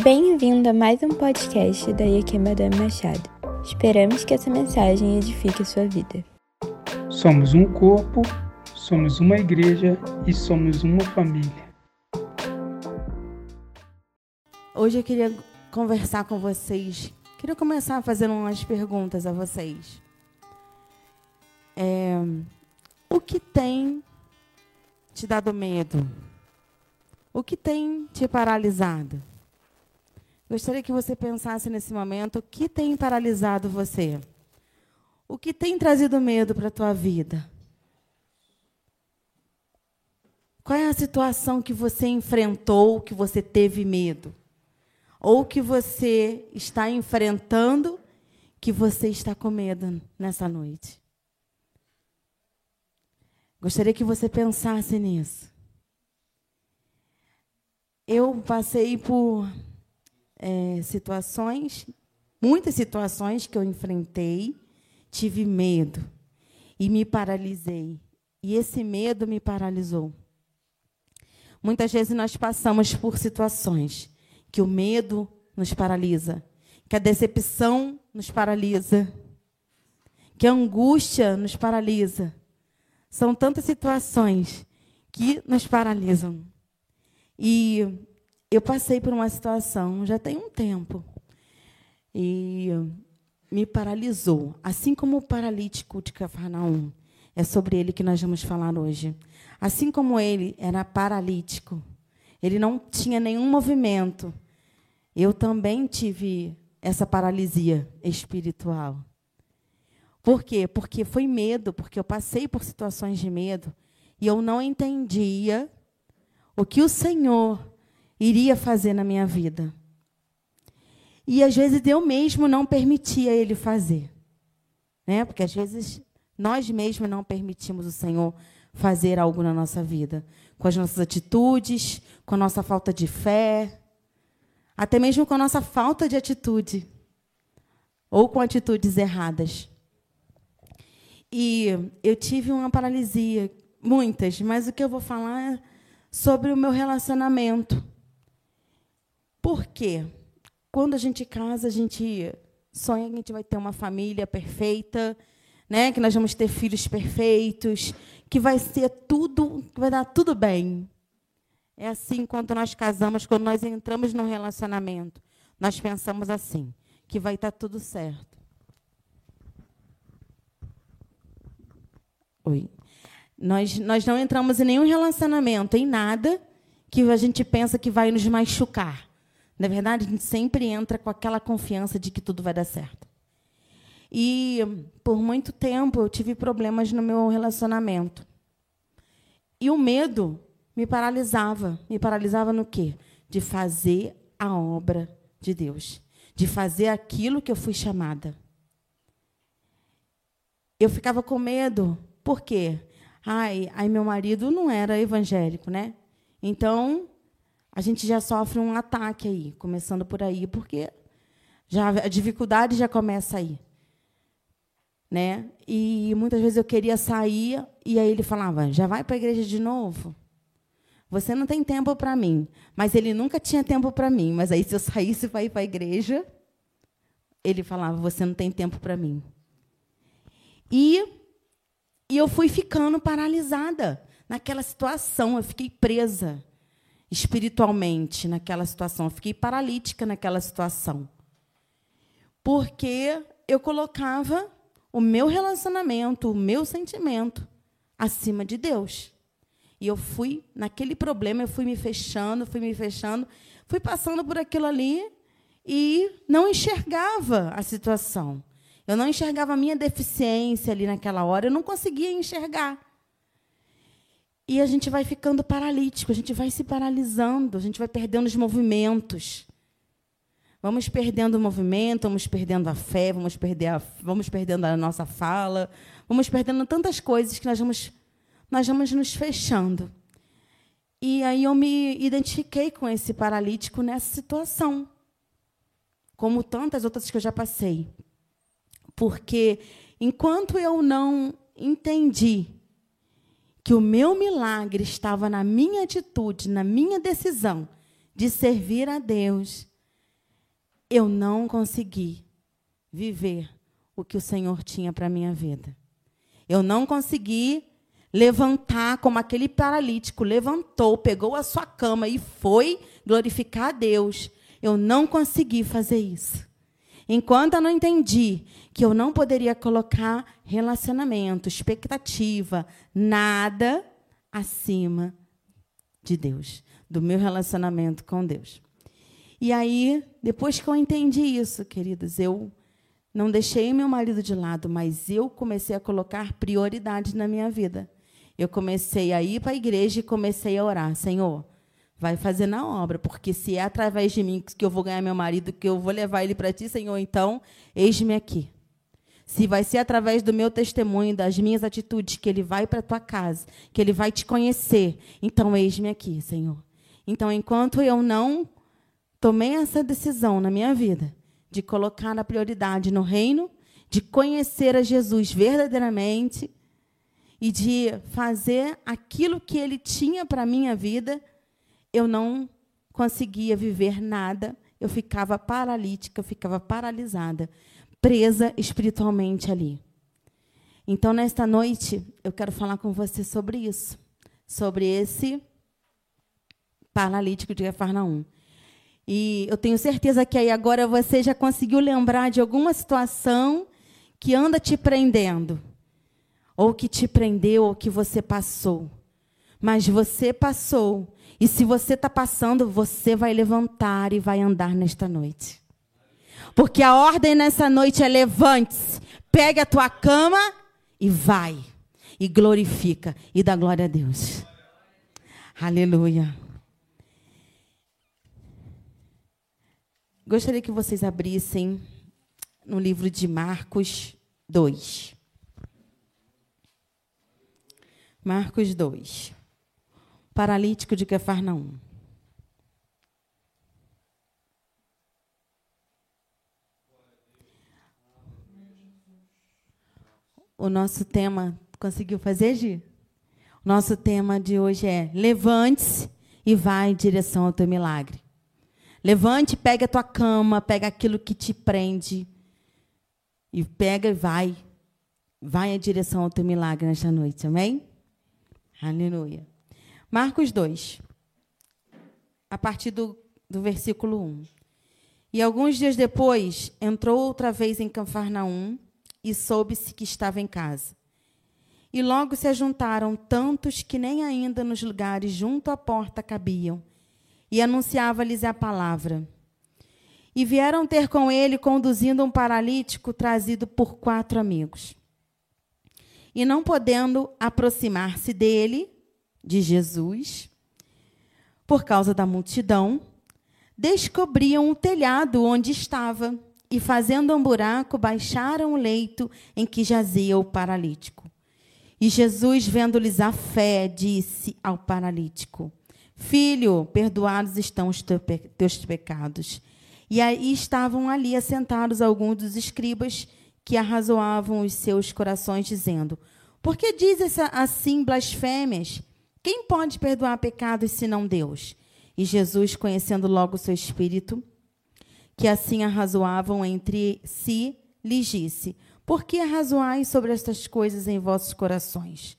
Bem-vindo a mais um podcast da IAQ Madame Machado. Esperamos que essa mensagem edifique a sua vida. Somos um corpo, somos uma igreja e somos uma família. Hoje eu queria conversar com vocês. Queria começar fazendo umas perguntas a vocês. É, o que tem te dado medo? O que tem te paralisado? Gostaria que você pensasse nesse momento o que tem paralisado você. O que tem trazido medo para a tua vida? Qual é a situação que você enfrentou, que você teve medo? Ou que você está enfrentando, que você está com medo nessa noite? Gostaria que você pensasse nisso. Eu passei por é, situações, muitas situações que eu enfrentei, tive medo e me paralisei. E esse medo me paralisou. Muitas vezes nós passamos por situações que o medo nos paralisa, que a decepção nos paralisa, que a angústia nos paralisa. São tantas situações que nos paralisam. E eu passei por uma situação já tem um tempo e me paralisou, assim como o paralítico de Cafarnaum. É sobre ele que nós vamos falar hoje. Assim como ele era paralítico, ele não tinha nenhum movimento. Eu também tive essa paralisia espiritual. Por quê? Porque foi medo, porque eu passei por situações de medo e eu não entendia o que o Senhor iria fazer na minha vida. E às vezes eu mesmo não permitia ele fazer. Né? Porque às vezes nós mesmos não permitimos o Senhor fazer algo na nossa vida. Com as nossas atitudes, com a nossa falta de fé, até mesmo com a nossa falta de atitude. Ou com atitudes erradas. E eu tive uma paralisia, muitas, mas o que eu vou falar é sobre o meu relacionamento. Por quê? Quando a gente casa, a gente sonha que a gente vai ter uma família perfeita, né? que nós vamos ter filhos perfeitos, que vai ser tudo, que vai dar tudo bem. É assim quando nós casamos, quando nós entramos num relacionamento. Nós pensamos assim, que vai estar tudo certo. Oi. Nós, nós não entramos em nenhum relacionamento, em nada que a gente pensa que vai nos machucar. Na verdade, a gente sempre entra com aquela confiança de que tudo vai dar certo. E por muito tempo eu tive problemas no meu relacionamento. E o medo me paralisava. Me paralisava no quê? De fazer a obra de Deus, de fazer aquilo que eu fui chamada. Eu ficava com medo. Por quê? Ai, ai meu marido não era evangélico, né? Então, a gente já sofre um ataque aí, começando por aí, porque já a dificuldade já começa aí. Né? E muitas vezes eu queria sair e aí ele falava: "Já vai para a igreja de novo? Você não tem tempo para mim". Mas ele nunca tinha tempo para mim, mas aí se eu saísse para ir para a igreja, ele falava: "Você não tem tempo para mim". E e eu fui ficando paralisada naquela situação, eu fiquei presa espiritualmente naquela situação. Eu fiquei paralítica naquela situação. Porque eu colocava o meu relacionamento, o meu sentimento acima de Deus. E eu fui naquele problema, eu fui me fechando, fui me fechando, fui passando por aquilo ali e não enxergava a situação. Eu não enxergava a minha deficiência ali naquela hora, eu não conseguia enxergar. E a gente vai ficando paralítico, a gente vai se paralisando, a gente vai perdendo os movimentos. Vamos perdendo o movimento, vamos perdendo a fé, vamos, perder a, vamos perdendo a nossa fala, vamos perdendo tantas coisas que nós vamos, nós vamos nos fechando. E aí eu me identifiquei com esse paralítico nessa situação, como tantas outras que eu já passei. Porque enquanto eu não entendi que o meu milagre estava na minha atitude, na minha decisão de servir a Deus, eu não consegui viver o que o Senhor tinha para a minha vida. Eu não consegui levantar como aquele paralítico levantou, pegou a sua cama e foi glorificar a Deus. Eu não consegui fazer isso. Enquanto eu não entendi que eu não poderia colocar relacionamento, expectativa, nada acima de Deus, do meu relacionamento com Deus. E aí, depois que eu entendi isso, queridos, eu não deixei meu marido de lado, mas eu comecei a colocar prioridades na minha vida. Eu comecei a ir para a igreja e comecei a orar, Senhor, vai fazer na obra, porque se é através de mim que eu vou ganhar meu marido, que eu vou levar ele para ti, Senhor, então, eis-me aqui. Se vai ser através do meu testemunho, das minhas atitudes, que ele vai para a tua casa, que ele vai te conhecer, então eis-me aqui, Senhor. Então, enquanto eu não tomei essa decisão na minha vida, de colocar a prioridade no reino, de conhecer a Jesus verdadeiramente e de fazer aquilo que ele tinha para a minha vida, eu não conseguia viver nada, eu ficava paralítica, eu ficava paralisada, presa espiritualmente ali. Então, nesta noite, eu quero falar com você sobre isso, sobre esse paralítico de Cafarnaum. E eu tenho certeza que aí agora você já conseguiu lembrar de alguma situação que anda te prendendo, ou que te prendeu, ou que você passou. Mas você passou e se você está passando, você vai levantar e vai andar nesta noite. Porque a ordem nessa noite é levante-se, pegue a tua cama e vai. E glorifica e dá glória a Deus. Aleluia. Gostaria que vocês abrissem no livro de Marcos 2. Marcos 2 paralítico de Cafarnaum. O nosso tema, conseguiu fazer, Gi? O nosso tema de hoje é: levante-se e vá em direção ao teu milagre. Levante, pega a tua cama, pega aquilo que te prende e pega e vai. Vai em direção ao teu milagre nesta noite, amém? Aleluia. Marcos 2, a partir do, do versículo 1. E alguns dias depois, entrou outra vez em Cafarnaum e soube-se que estava em casa. E logo se ajuntaram tantos que nem ainda nos lugares junto à porta cabiam, e anunciava-lhes a palavra. E vieram ter com ele, conduzindo um paralítico trazido por quatro amigos. E não podendo aproximar-se dele, de Jesus, por causa da multidão, descobriam o telhado onde estava e, fazendo um buraco, baixaram o leito em que jazia o paralítico. E Jesus, vendo-lhes a fé, disse ao paralítico: Filho, perdoados estão os teus pecados. E aí estavam ali assentados alguns dos escribas que arrazoavam os seus corações, dizendo: Por que dizes assim blasfêmias? Quem pode perdoar pecados senão Deus? E Jesus, conhecendo logo o seu espírito, que assim arrazoavam entre si, lhes disse: Por que arrazoais sobre estas coisas em vossos corações?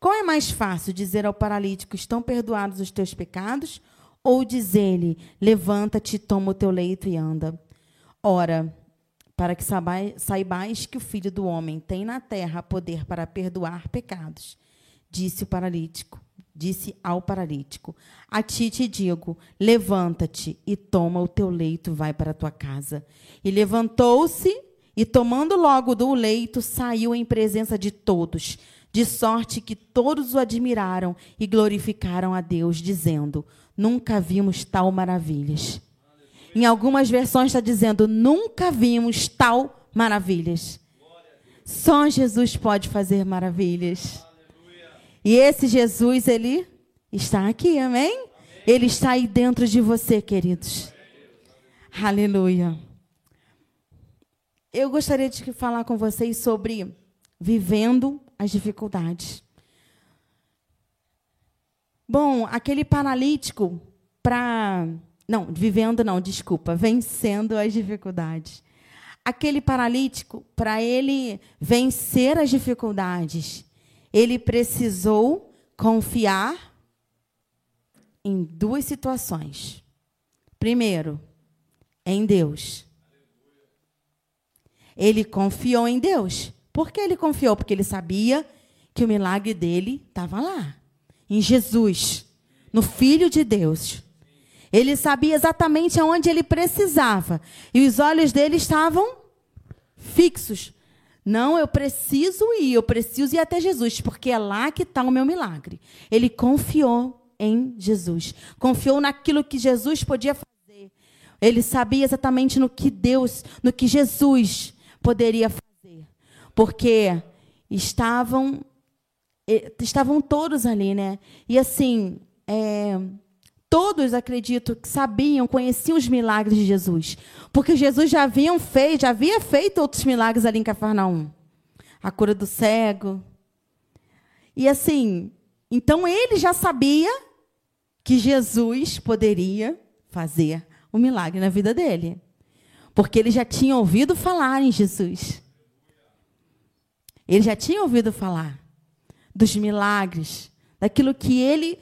Qual é mais fácil dizer ao paralítico: Estão perdoados os teus pecados? Ou dizer-lhe: Levanta-te, toma o teu leito e anda? Ora, para que saibais que o Filho do Homem tem na terra poder para perdoar pecados disse o paralítico, disse ao paralítico: A ti te digo, levanta-te e toma o teu leito, vai para a tua casa. E levantou-se e tomando logo do leito, saiu em presença de todos, de sorte que todos o admiraram e glorificaram a Deus, dizendo: Nunca vimos tal maravilhas. Em algumas versões está dizendo: Nunca vimos tal maravilhas. Só Jesus pode fazer maravilhas. E esse Jesus, ele está aqui, amém? amém? Ele está aí dentro de você, queridos. Aleluia. Eu gostaria de falar com vocês sobre vivendo as dificuldades. Bom, aquele paralítico, para não, vivendo não, desculpa, vencendo as dificuldades. Aquele paralítico, para ele vencer as dificuldades, ele precisou confiar em duas situações. Primeiro, em Deus. Ele confiou em Deus. Por que ele confiou? Porque ele sabia que o milagre dele estava lá, em Jesus, no Filho de Deus. Ele sabia exatamente aonde ele precisava. E os olhos dele estavam fixos. Não, eu preciso ir, eu preciso ir até Jesus, porque é lá que está o meu milagre. Ele confiou em Jesus. Confiou naquilo que Jesus podia fazer. Ele sabia exatamente no que Deus, no que Jesus poderia fazer. Porque estavam estavam todos ali, né? E assim, é, todos, acredito, sabiam, conheciam os milagres de Jesus. Porque Jesus já haviam feito, já havia feito outros milagres ali em Cafarnaum. A cura do cego. E assim, então ele já sabia que Jesus poderia fazer um milagre na vida dele. Porque ele já tinha ouvido falar em Jesus. Ele já tinha ouvido falar dos milagres, daquilo que ele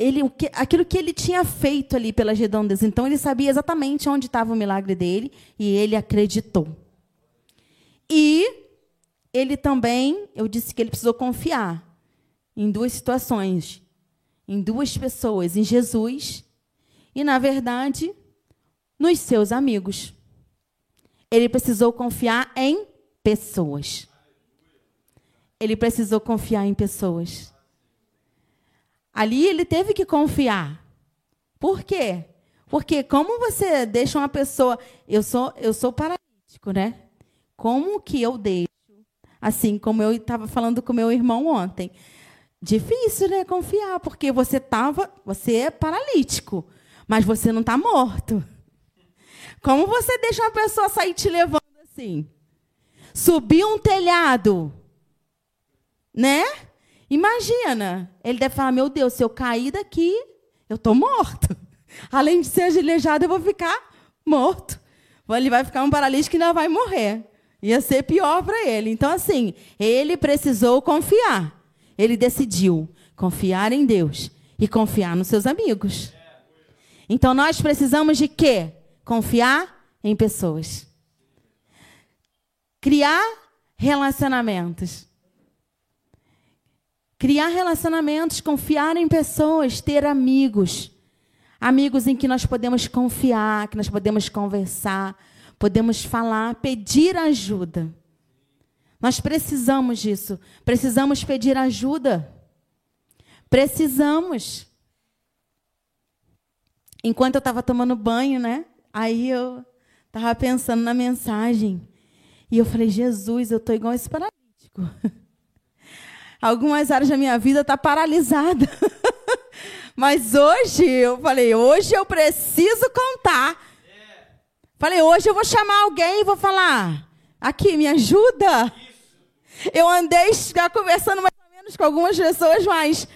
ele, o que, aquilo que ele tinha feito ali pelas redondas. Então, ele sabia exatamente onde estava o milagre dele e ele acreditou. E ele também, eu disse que ele precisou confiar em duas situações, em duas pessoas, em Jesus e, na verdade, nos seus amigos. Ele precisou confiar em pessoas. Ele precisou confiar em pessoas. Ali ele teve que confiar. Por quê? Porque como você deixa uma pessoa, eu sou eu sou paralítico, né? Como que eu deixo? Assim como eu estava falando com meu irmão ontem. Difícil, né, confiar, porque você tava, você é paralítico, mas você não está morto. Como você deixa uma pessoa sair te levando assim? Subir um telhado, né? Imagina, ele deve falar: meu Deus, se eu cair daqui, eu estou morto. Além de ser aleijado, eu vou ficar morto. Ele vai ficar um paralítico e ainda vai morrer. Ia ser pior para ele. Então, assim, ele precisou confiar. Ele decidiu confiar em Deus e confiar nos seus amigos. Então, nós precisamos de quê? Confiar em pessoas. Criar relacionamentos. Criar relacionamentos, confiar em pessoas, ter amigos. Amigos em que nós podemos confiar, que nós podemos conversar, podemos falar, pedir ajuda. Nós precisamos disso. Precisamos pedir ajuda. Precisamos. Enquanto eu estava tomando banho, né? Aí eu estava pensando na mensagem. E eu falei, Jesus, eu estou igual esse paralítico. algumas áreas da minha vida tá paralisada. Mas hoje eu falei, hoje eu preciso contar. Falei, hoje eu vou chamar alguém e vou falar, aqui, me ajuda. Eu andei conversando mais ou menos com algumas pessoas, mas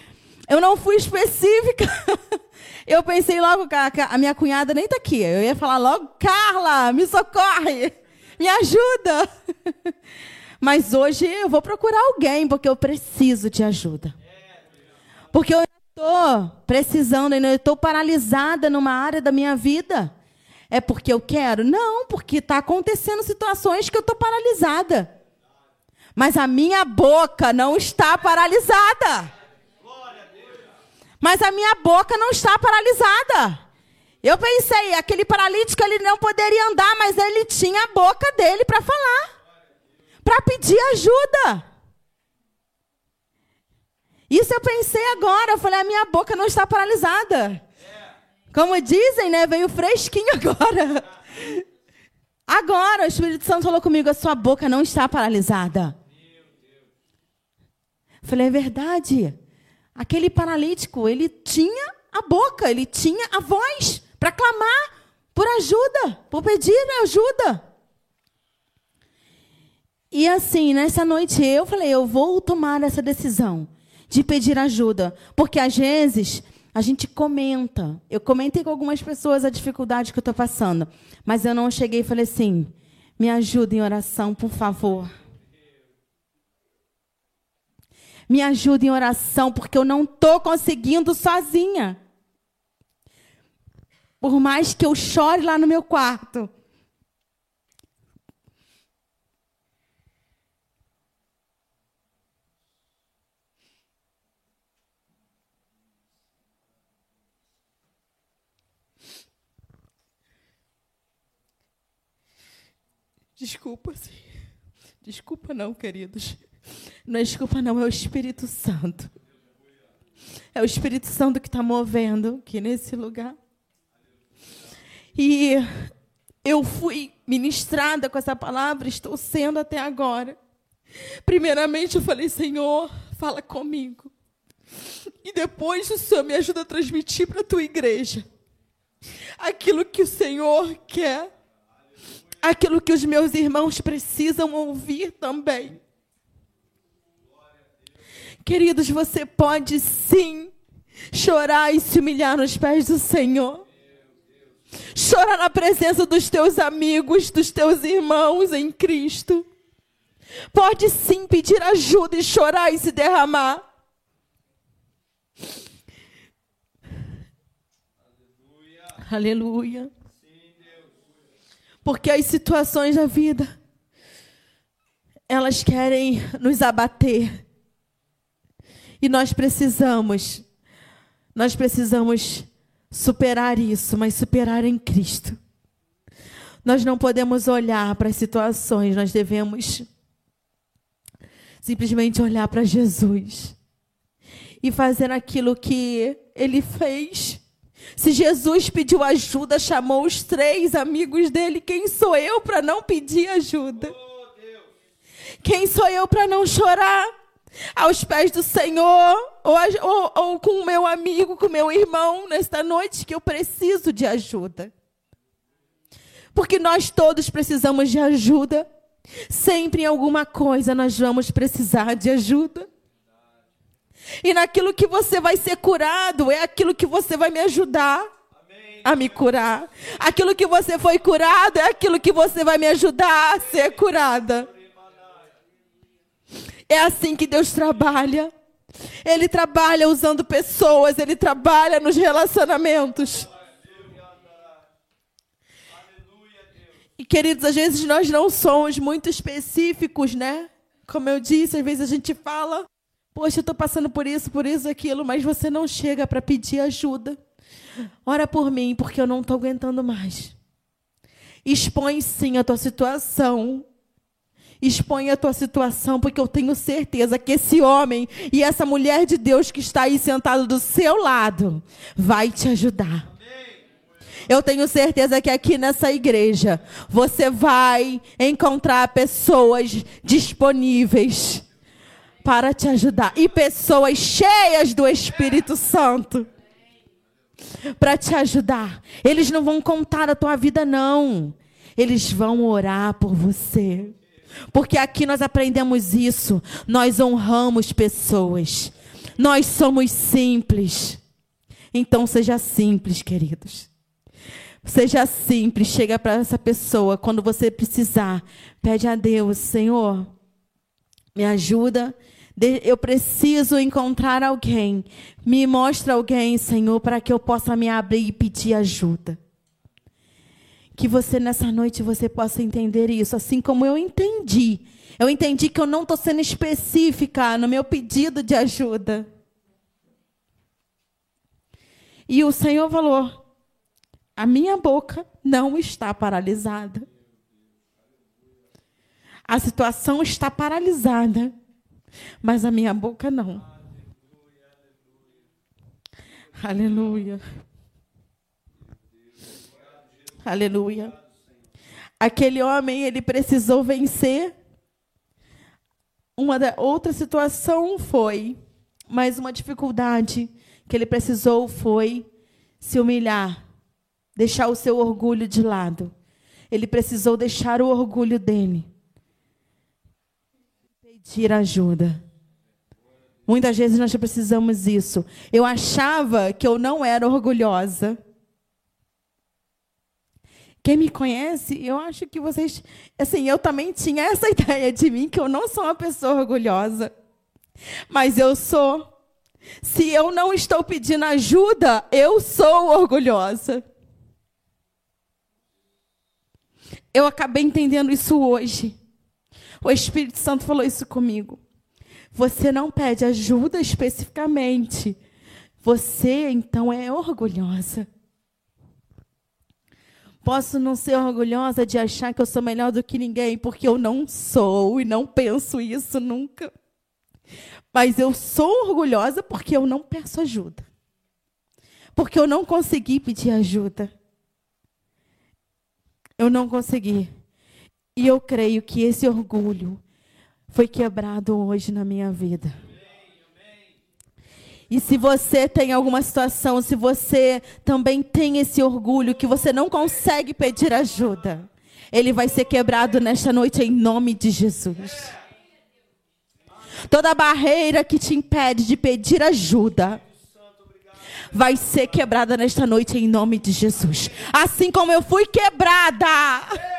eu não fui específica. Eu pensei logo, a minha cunhada nem está aqui. Eu ia falar logo, Carla, me socorre, me ajuda. Mas hoje eu vou procurar alguém, porque eu preciso de ajuda. Porque eu estou precisando, eu estou paralisada numa área da minha vida. É porque eu quero? Não, porque está acontecendo situações que eu estou paralisada. Mas a minha boca não está paralisada. Mas a minha boca não está paralisada. Eu pensei, aquele paralítico ele não poderia andar, mas ele tinha a boca dele para falar para pedir ajuda. Isso eu pensei agora. Eu falei, a minha boca não está paralisada. Como dizem, né? Veio fresquinho agora. Agora o Espírito Santo falou comigo: a sua boca não está paralisada. Eu falei, é verdade. Aquele paralítico, ele tinha a boca, ele tinha a voz para clamar por ajuda, por pedir ajuda. E assim, nessa noite eu falei, eu vou tomar essa decisão de pedir ajuda, porque às vezes a gente comenta. Eu comentei com algumas pessoas a dificuldade que eu estou passando, mas eu não cheguei e falei assim: me ajuda em oração, por favor. Me ajuda em oração, porque eu não estou conseguindo sozinha. Por mais que eu chore lá no meu quarto, Desculpa, sim. Desculpa não, queridos. Não é desculpa não, é o Espírito Santo. É o Espírito Santo que está movendo aqui nesse lugar. E eu fui ministrada com essa palavra, estou sendo até agora. Primeiramente eu falei, Senhor, fala comigo. E depois o Senhor me ajuda a transmitir para a tua igreja aquilo que o Senhor quer aquilo que os meus irmãos precisam ouvir também. Queridos, você pode sim chorar e se humilhar nos pés do Senhor. Chorar na presença dos teus amigos, dos teus irmãos em Cristo. Pode sim pedir ajuda e chorar e se derramar. Aleluia. Aleluia. Porque as situações da vida, elas querem nos abater. E nós precisamos, nós precisamos superar isso, mas superar em Cristo. Nós não podemos olhar para as situações, nós devemos simplesmente olhar para Jesus e fazer aquilo que ele fez. Se Jesus pediu ajuda, chamou os três amigos dele, quem sou eu para não pedir ajuda? Quem sou eu para não chorar aos pés do Senhor ou, ou, ou com o meu amigo, com o meu irmão nesta noite que eu preciso de ajuda? Porque nós todos precisamos de ajuda. Sempre em alguma coisa nós vamos precisar de ajuda. E naquilo que você vai ser curado, é aquilo que você vai me ajudar a me curar. Aquilo que você foi curado, é aquilo que você vai me ajudar a ser curada. É assim que Deus trabalha. Ele trabalha usando pessoas, ele trabalha nos relacionamentos. E queridos, às vezes nós não somos muito específicos, né? Como eu disse, às vezes a gente fala Poxa, eu estou passando por isso, por isso, aquilo, mas você não chega para pedir ajuda. Ora por mim, porque eu não estou aguentando mais. Expõe sim a tua situação. Expõe a tua situação, porque eu tenho certeza que esse homem e essa mulher de Deus que está aí sentado do seu lado vai te ajudar. Eu tenho certeza que aqui nessa igreja você vai encontrar pessoas disponíveis para te ajudar. E pessoas cheias do Espírito Santo para te ajudar. Eles não vão contar a tua vida, não. Eles vão orar por você. Porque aqui nós aprendemos isso. Nós honramos pessoas. Nós somos simples. Então seja simples, queridos. Seja simples. Chega para essa pessoa quando você precisar. Pede a Deus, Senhor, me ajuda eu preciso encontrar alguém. Me mostra alguém, Senhor, para que eu possa me abrir e pedir ajuda. Que você nessa noite você possa entender isso, assim como eu entendi. Eu entendi que eu não estou sendo específica no meu pedido de ajuda. E o Senhor falou: a minha boca não está paralisada. A situação está paralisada mas a minha boca não. Aleluia. Aleluia. Aquele homem, ele precisou vencer. Uma da, outra situação foi, mas uma dificuldade que ele precisou foi se humilhar, deixar o seu orgulho de lado. Ele precisou deixar o orgulho dele pedir ajuda. Muitas vezes nós precisamos disso. Eu achava que eu não era orgulhosa. Quem me conhece, eu acho que vocês. Assim, eu também tinha essa ideia de mim, que eu não sou uma pessoa orgulhosa. Mas eu sou. Se eu não estou pedindo ajuda, eu sou orgulhosa. Eu acabei entendendo isso hoje. O Espírito Santo falou isso comigo. Você não pede ajuda especificamente. Você, então, é orgulhosa. Posso não ser orgulhosa de achar que eu sou melhor do que ninguém, porque eu não sou e não penso isso nunca. Mas eu sou orgulhosa porque eu não peço ajuda. Porque eu não consegui pedir ajuda. Eu não consegui. E eu creio que esse orgulho foi quebrado hoje na minha vida. E se você tem alguma situação, se você também tem esse orgulho que você não consegue pedir ajuda, ele vai ser quebrado nesta noite em nome de Jesus. Toda barreira que te impede de pedir ajuda vai ser quebrada nesta noite em nome de Jesus. Assim como eu fui quebrada.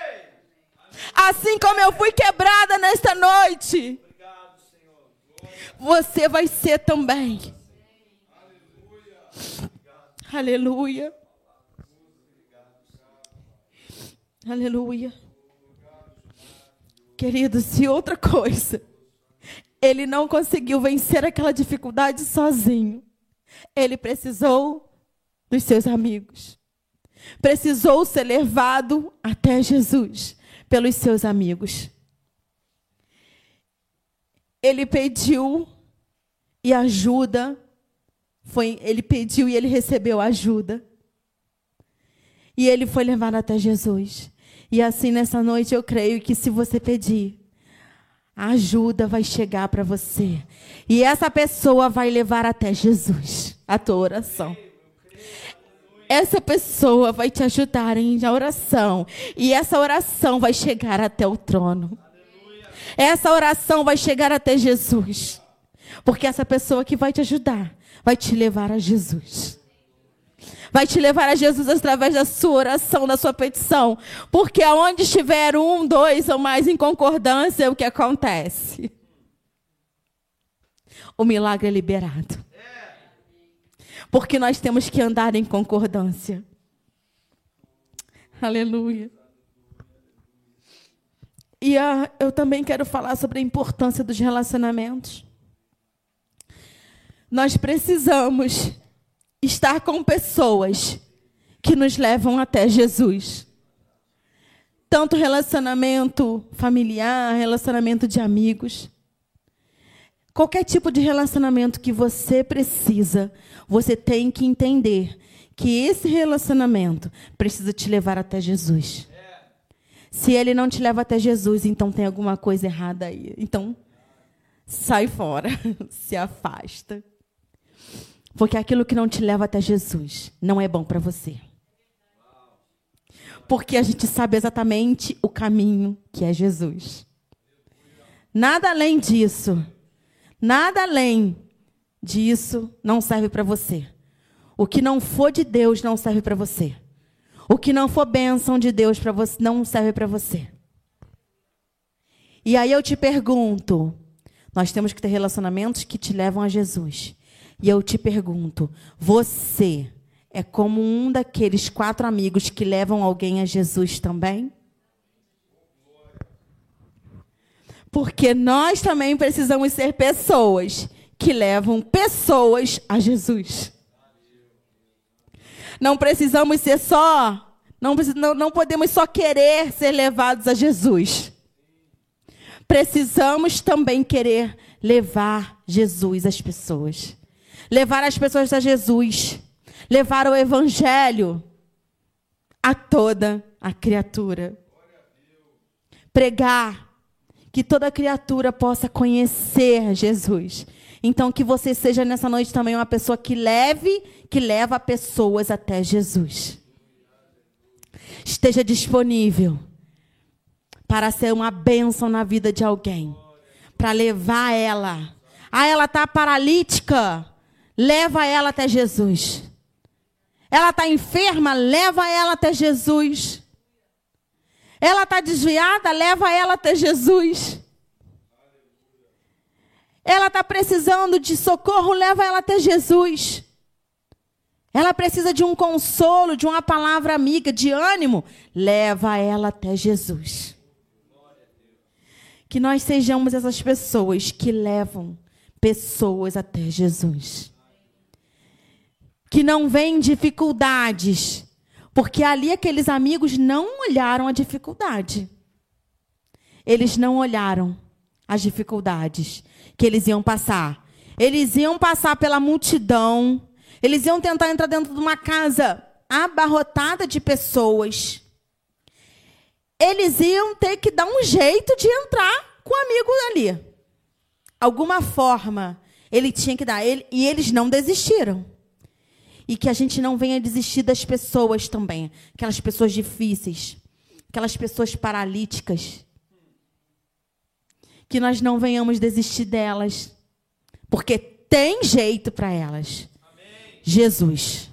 Assim como eu fui quebrada nesta noite. Você vai ser também. Aleluia. Aleluia. Querido, se outra coisa, ele não conseguiu vencer aquela dificuldade sozinho. Ele precisou dos seus amigos. Precisou ser levado até Jesus pelos seus amigos. Ele pediu e ajuda foi, ele pediu e ele recebeu ajuda. E ele foi levado até Jesus. E assim nessa noite eu creio que se você pedir, a ajuda vai chegar para você. E essa pessoa vai levar até Jesus a tua oração. Essa pessoa vai te ajudar em oração. E essa oração vai chegar até o trono. Essa oração vai chegar até Jesus. Porque essa pessoa que vai te ajudar vai te levar a Jesus. Vai te levar a Jesus através da sua oração, da sua petição. Porque aonde estiver um, dois ou mais em concordância, é o que acontece? O milagre é liberado. Porque nós temos que andar em concordância. Aleluia. E uh, eu também quero falar sobre a importância dos relacionamentos. Nós precisamos estar com pessoas que nos levam até Jesus. Tanto relacionamento familiar, relacionamento de amigos. Qualquer tipo de relacionamento que você precisa, você tem que entender que esse relacionamento precisa te levar até Jesus. Se ele não te leva até Jesus, então tem alguma coisa errada aí. Então, sai fora, se afasta. Porque aquilo que não te leva até Jesus não é bom para você. Porque a gente sabe exatamente o caminho que é Jesus. Nada além disso, nada além disso não serve para você. O que não for de Deus não serve para você. O que não for bênção de Deus para você não serve para você. E aí eu te pergunto, nós temos que ter relacionamentos que te levam a Jesus. E eu te pergunto: você é como um daqueles quatro amigos que levam alguém a Jesus também? Porque nós também precisamos ser pessoas que levam pessoas a Jesus. Não precisamos ser só, não, não, podemos só querer ser levados a Jesus. Precisamos também querer levar Jesus às pessoas levar as pessoas a Jesus, levar o Evangelho a toda a criatura. Pregar que toda criatura possa conhecer Jesus. Então que você seja nessa noite também uma pessoa que leve, que leva pessoas até Jesus. Esteja disponível para ser uma bênção na vida de alguém, para levar ela Ah, ela está paralítica. Leva ela até Jesus. Ela está enferma, leva ela até Jesus. Ela está desviada, leva ela até Jesus. Ela está precisando de socorro, leva ela até Jesus. Ela precisa de um consolo, de uma palavra amiga, de ânimo, leva ela até Jesus. Que nós sejamos essas pessoas que levam pessoas até Jesus. Que não vem dificuldades, porque ali aqueles amigos não olharam a dificuldade. Eles não olharam as dificuldades que eles iam passar. Eles iam passar pela multidão, eles iam tentar entrar dentro de uma casa abarrotada de pessoas. Eles iam ter que dar um jeito de entrar com o amigo ali. Alguma forma ele tinha que dar. Ele, e eles não desistiram. E que a gente não venha desistir das pessoas também. Aquelas pessoas difíceis. Aquelas pessoas paralíticas que nós não venhamos desistir delas, porque tem jeito para elas. Amém. Jesus.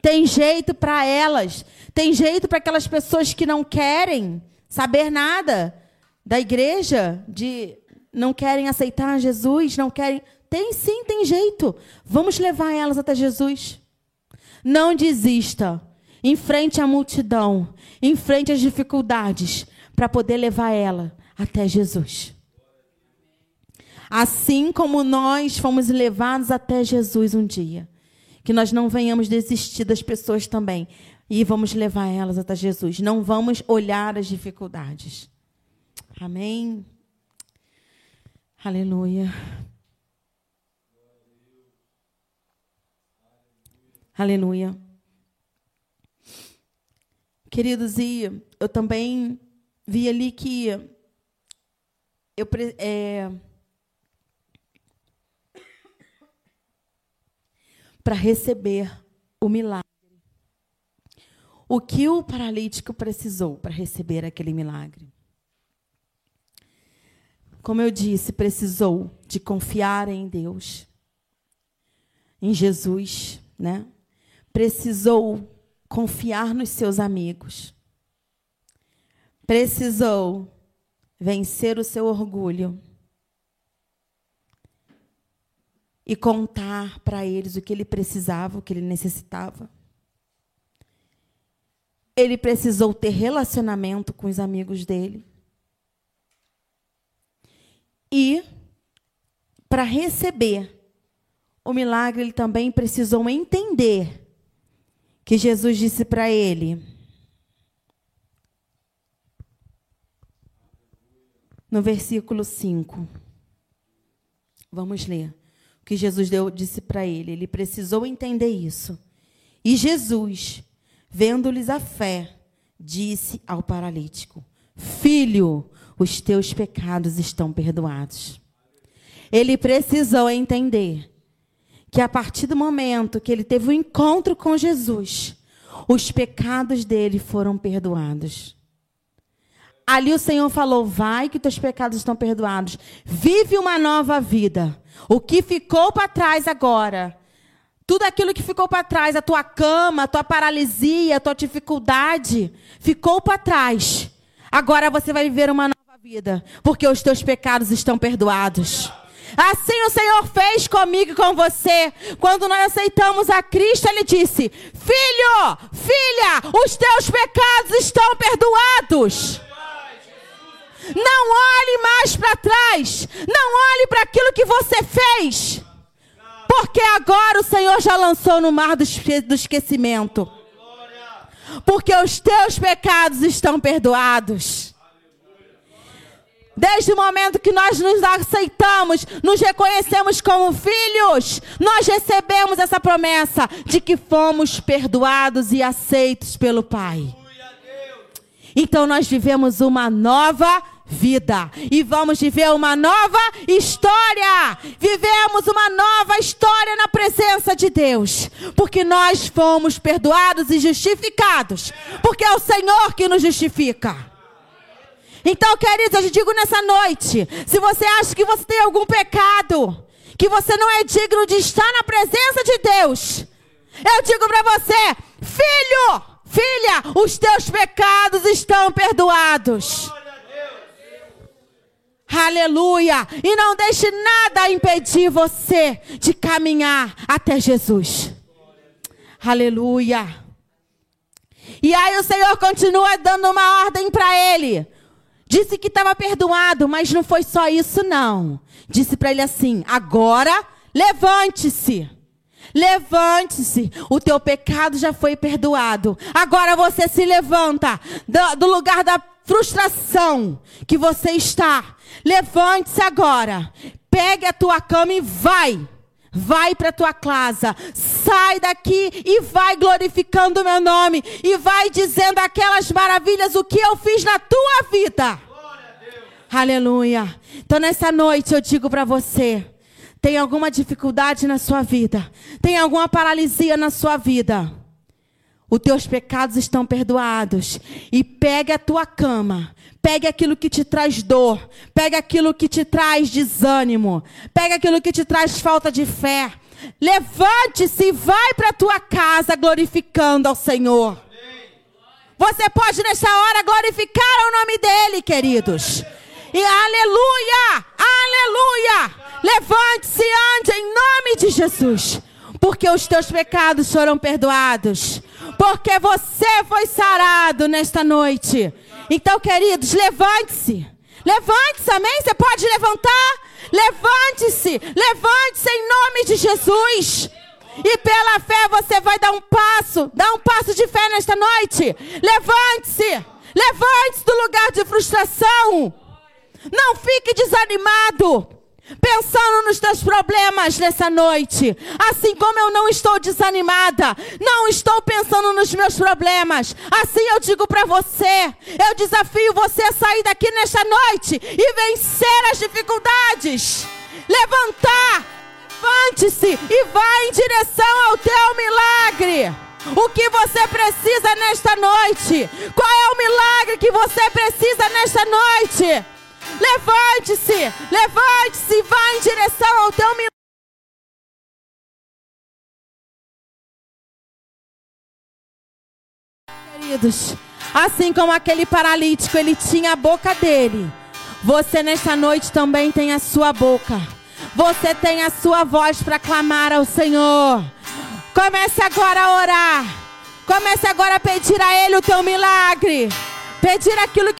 Tem jeito para elas. Tem jeito para aquelas pessoas que não querem saber nada da igreja, de não querem aceitar Jesus, não querem. Tem sim, tem jeito. Vamos levar elas até Jesus. Não desista. Enfrente a multidão, enfrente as dificuldades para poder levar ela até Jesus. Assim como nós fomos levados até Jesus um dia. Que nós não venhamos desistir das pessoas também. E vamos levar elas até Jesus. Não vamos olhar as dificuldades. Amém. Aleluia. Aleluia. Queridos, e eu também vi ali que eu, é, para receber o milagre. O que o paralítico precisou para receber aquele milagre? Como eu disse, precisou de confiar em Deus, em Jesus, né? Precisou confiar nos seus amigos. Precisou vencer o seu orgulho e contar para eles o que ele precisava, o que ele necessitava. Ele precisou ter relacionamento com os amigos dele. E, para receber o milagre, ele também precisou entender que Jesus disse para ele: no versículo 5. Vamos ler. O que Jesus deu, disse para ele. Ele precisou entender isso. E Jesus, vendo-lhes a fé, disse ao paralítico: Filho, os teus pecados estão perdoados. Ele precisou entender que a partir do momento que ele teve o um encontro com Jesus, os pecados dele foram perdoados. Ali o Senhor falou: Vai, que teus pecados estão perdoados. Vive uma nova vida. O que ficou para trás agora, tudo aquilo que ficou para trás, a tua cama, a tua paralisia, a tua dificuldade, ficou para trás. Agora você vai viver uma nova vida, porque os teus pecados estão perdoados. Assim o Senhor fez comigo e com você. Quando nós aceitamos a Cristo, Ele disse: Filho, filha, os teus pecados estão perdoados. Não olhe mais para trás. Não olhe para aquilo que você fez. Porque agora o Senhor já lançou no mar do esquecimento. Porque os teus pecados estão perdoados. Desde o momento que nós nos aceitamos, nos reconhecemos como filhos, nós recebemos essa promessa de que fomos perdoados e aceitos pelo Pai. Então nós vivemos uma nova vida. E vamos viver uma nova história. Vivemos uma nova história na presença de Deus. Porque nós fomos perdoados e justificados. Porque é o Senhor que nos justifica. Então, queridos, eu te digo nessa noite: se você acha que você tem algum pecado, que você não é digno de estar na presença de Deus, eu digo para você, filho, filha, os teus pecados estão perdoados. Aleluia! E não deixe nada impedir você de caminhar até Jesus. Aleluia! E aí o Senhor continua dando uma ordem para ele. Disse que estava perdoado, mas não foi só isso, não. Disse para ele assim: agora levante-se. Levante-se, o teu pecado já foi perdoado. Agora você se levanta do, do lugar da frustração que você está. Levante-se agora, pegue a tua cama e vai. Vai para tua casa, sai daqui e vai glorificando o meu nome e vai dizendo aquelas maravilhas o que eu fiz na tua vida. Aleluia. Então nessa noite eu digo para você, tem alguma dificuldade na sua vida? Tem alguma paralisia na sua vida? Os teus pecados estão perdoados. E pegue a tua cama. Pegue aquilo que te traz dor. Pegue aquilo que te traz desânimo. Pegue aquilo que te traz falta de fé. Levante-se e vai para a tua casa glorificando ao Senhor. Você pode nessa hora glorificar o nome dele, queridos. E aleluia! Aleluia! Levante-se e ande em nome de Jesus. Porque os teus pecados foram perdoados. Porque você foi sarado nesta noite. Então, queridos, levante-se. Levante-se, amém? Você pode levantar? Levante-se. Levante-se em nome de Jesus. E pela fé você vai dar um passo. Dá um passo de fé nesta noite. Levante-se. Levante-se do lugar de frustração. Não fique desanimado pensando nos teus problemas nessa noite. Assim como eu não estou desanimada, não estou pensando nos meus problemas. Assim eu digo para você, eu desafio você a sair daqui nesta noite e vencer as dificuldades. Levantar, levante-se e vá em direção ao teu milagre. O que você precisa nesta noite? Qual é o milagre que você precisa nesta noite? Levante-se, levante-se, vá em direção ao teu milagre. Queridos, assim como aquele paralítico, ele tinha a boca dele. Você nesta noite também tem a sua boca. Você tem a sua voz para clamar ao Senhor. Comece agora a orar. Comece agora a pedir a Ele o teu milagre. Pedir aquilo que